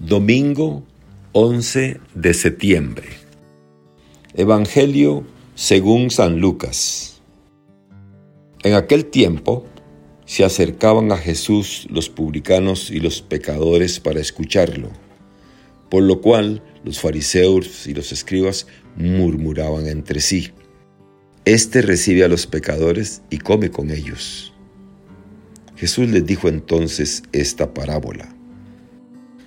Domingo 11 de septiembre. Evangelio según San Lucas. En aquel tiempo se acercaban a Jesús los publicanos y los pecadores para escucharlo, por lo cual los fariseos y los escribas murmuraban entre sí. Este recibe a los pecadores y come con ellos. Jesús les dijo entonces esta parábola.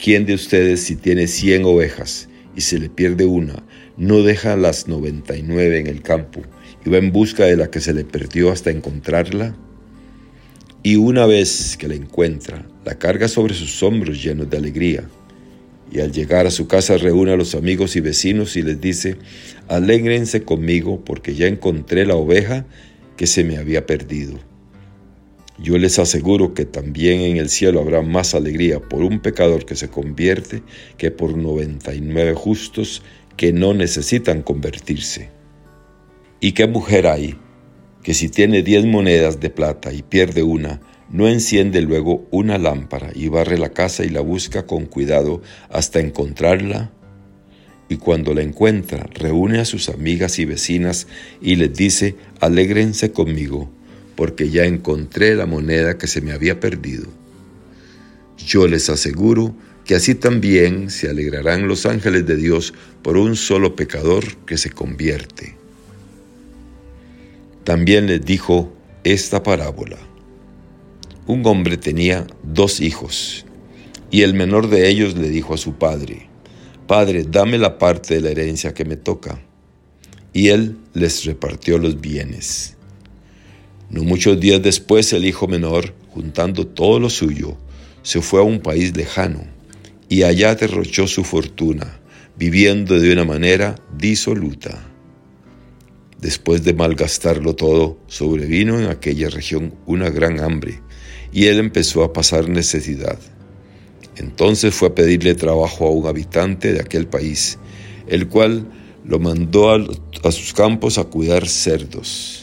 ¿Quién de ustedes si tiene cien ovejas y se le pierde una, no deja las noventa y nueve en el campo y va en busca de la que se le perdió hasta encontrarla? Y una vez que la encuentra, la carga sobre sus hombros llenos de alegría. Y al llegar a su casa reúne a los amigos y vecinos y les dice, alégrense conmigo porque ya encontré la oveja que se me había perdido. Yo les aseguro que también en el cielo habrá más alegría por un pecador que se convierte que por 99 justos que no necesitan convertirse. ¿Y qué mujer hay que si tiene diez monedas de plata y pierde una, no enciende luego una lámpara y barre la casa y la busca con cuidado hasta encontrarla? Y cuando la encuentra, reúne a sus amigas y vecinas y les dice, alégrense conmigo porque ya encontré la moneda que se me había perdido. Yo les aseguro que así también se alegrarán los ángeles de Dios por un solo pecador que se convierte. También les dijo esta parábola. Un hombre tenía dos hijos, y el menor de ellos le dijo a su padre, Padre, dame la parte de la herencia que me toca. Y él les repartió los bienes. No muchos días después el hijo menor, juntando todo lo suyo, se fue a un país lejano y allá derrochó su fortuna, viviendo de una manera disoluta. Después de malgastarlo todo, sobrevino en aquella región una gran hambre y él empezó a pasar necesidad. Entonces fue a pedirle trabajo a un habitante de aquel país, el cual lo mandó a, sus campos a cuidar cerdos.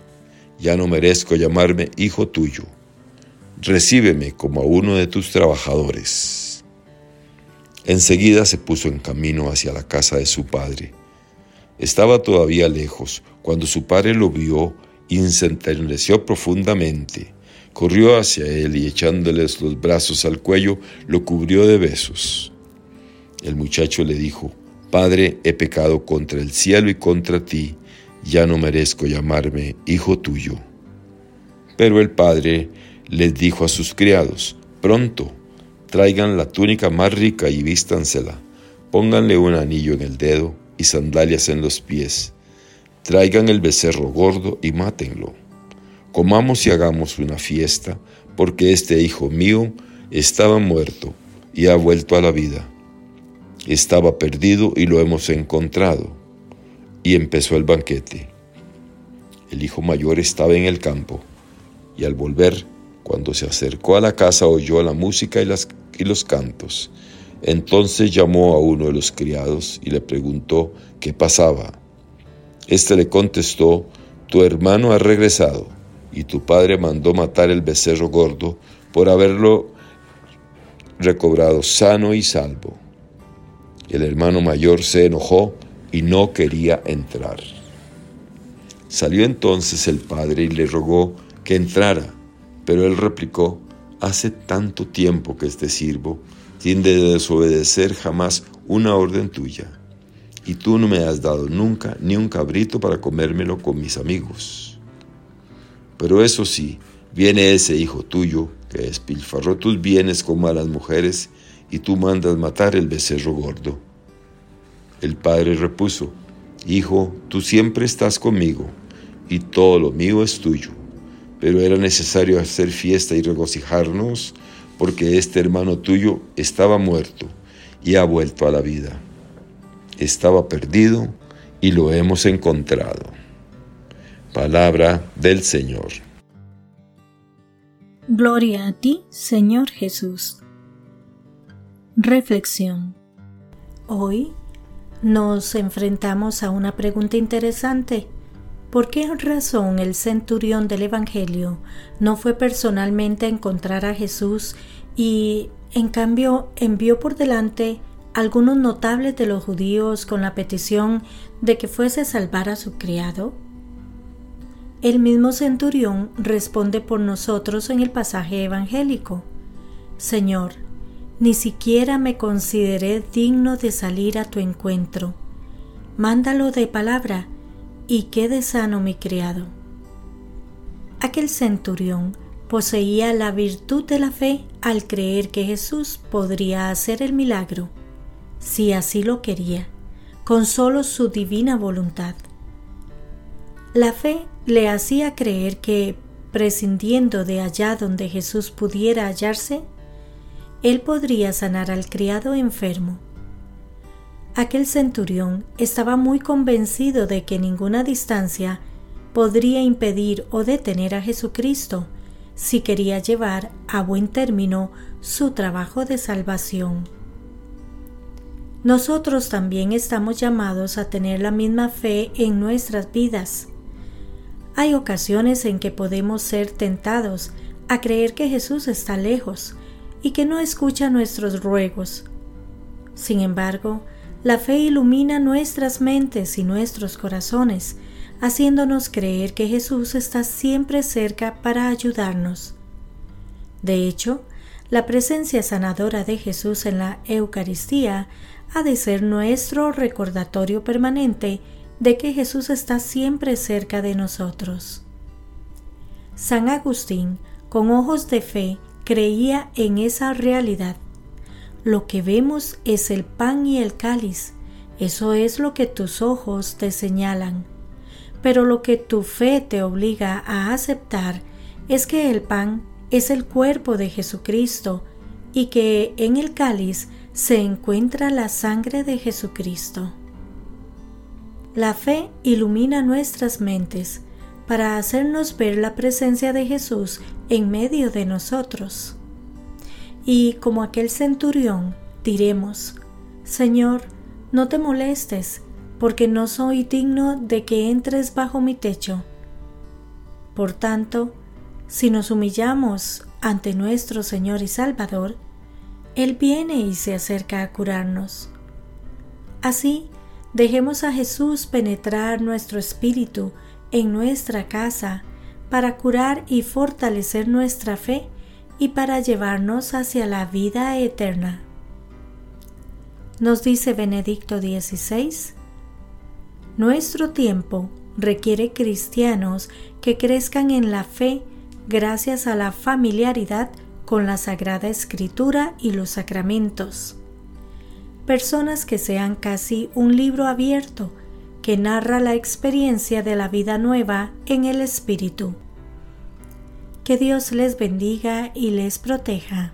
ya no merezco llamarme hijo tuyo. Recíbeme como a uno de tus trabajadores. Enseguida se puso en camino hacia la casa de su padre. Estaba todavía lejos cuando su padre lo vio y enterneció profundamente. Corrió hacia él y echándoles los brazos al cuello, lo cubrió de besos. El muchacho le dijo, Padre, he pecado contra el cielo y contra ti ya no merezco llamarme hijo tuyo. Pero el padre les dijo a sus criados, pronto, traigan la túnica más rica y vístansela, pónganle un anillo en el dedo y sandalias en los pies, traigan el becerro gordo y mátenlo. Comamos y hagamos una fiesta, porque este hijo mío estaba muerto y ha vuelto a la vida. Estaba perdido y lo hemos encontrado y empezó el banquete. El hijo mayor estaba en el campo y al volver, cuando se acercó a la casa, oyó la música y, las, y los cantos. Entonces llamó a uno de los criados y le preguntó qué pasaba. Este le contestó, tu hermano ha regresado y tu padre mandó matar el becerro gordo por haberlo recobrado sano y salvo. El hermano mayor se enojó y no quería entrar. Salió entonces el padre y le rogó que entrara, pero él replicó, hace tanto tiempo que este sirvo tiende a desobedecer jamás una orden tuya, y tú no me has dado nunca ni un cabrito para comérmelo con mis amigos. Pero eso sí, viene ese hijo tuyo que despilfarró tus bienes con malas mujeres, y tú mandas matar el becerro gordo. El padre repuso, Hijo, tú siempre estás conmigo, y todo lo mío es tuyo. Pero era necesario hacer fiesta y regocijarnos, porque este hermano tuyo estaba muerto y ha vuelto a la vida. estaba perdido y lo hemos encontrado. Palabra del Señor. Gloria a ti, Señor Jesús. Reflexión. Hoy nos enfrentamos a una pregunta interesante. ¿Por qué razón el centurión del Evangelio no fue personalmente a encontrar a Jesús y, en cambio, envió por delante algunos notables de los judíos con la petición de que fuese a salvar a su criado? El mismo centurión responde por nosotros en el pasaje evangélico. Señor, ni siquiera me consideré digno de salir a tu encuentro. Mándalo de palabra y quede sano mi criado. Aquel centurión poseía la virtud de la fe al creer que Jesús podría hacer el milagro si así lo quería, con solo su divina voluntad. La fe le hacía creer que, prescindiendo de allá donde Jesús pudiera hallarse, él podría sanar al criado enfermo. Aquel centurión estaba muy convencido de que ninguna distancia podría impedir o detener a Jesucristo si quería llevar a buen término su trabajo de salvación. Nosotros también estamos llamados a tener la misma fe en nuestras vidas. Hay ocasiones en que podemos ser tentados a creer que Jesús está lejos y que no escucha nuestros ruegos. Sin embargo, la fe ilumina nuestras mentes y nuestros corazones, haciéndonos creer que Jesús está siempre cerca para ayudarnos. De hecho, la presencia sanadora de Jesús en la Eucaristía ha de ser nuestro recordatorio permanente de que Jesús está siempre cerca de nosotros. San Agustín, con ojos de fe, creía en esa realidad. Lo que vemos es el pan y el cáliz, eso es lo que tus ojos te señalan. Pero lo que tu fe te obliga a aceptar es que el pan es el cuerpo de Jesucristo y que en el cáliz se encuentra la sangre de Jesucristo. La fe ilumina nuestras mentes para hacernos ver la presencia de Jesús en medio de nosotros. Y como aquel centurión, diremos, Señor, no te molestes, porque no soy digno de que entres bajo mi techo. Por tanto, si nos humillamos ante nuestro Señor y Salvador, él viene y se acerca a curarnos. Así, dejemos a Jesús penetrar nuestro espíritu en nuestra casa para curar y fortalecer nuestra fe y para llevarnos hacia la vida eterna. Nos dice Benedicto XVI, nuestro tiempo requiere cristianos que crezcan en la fe gracias a la familiaridad con la Sagrada Escritura y los sacramentos. Personas que sean casi un libro abierto que narra la experiencia de la vida nueva en el Espíritu. Que Dios les bendiga y les proteja.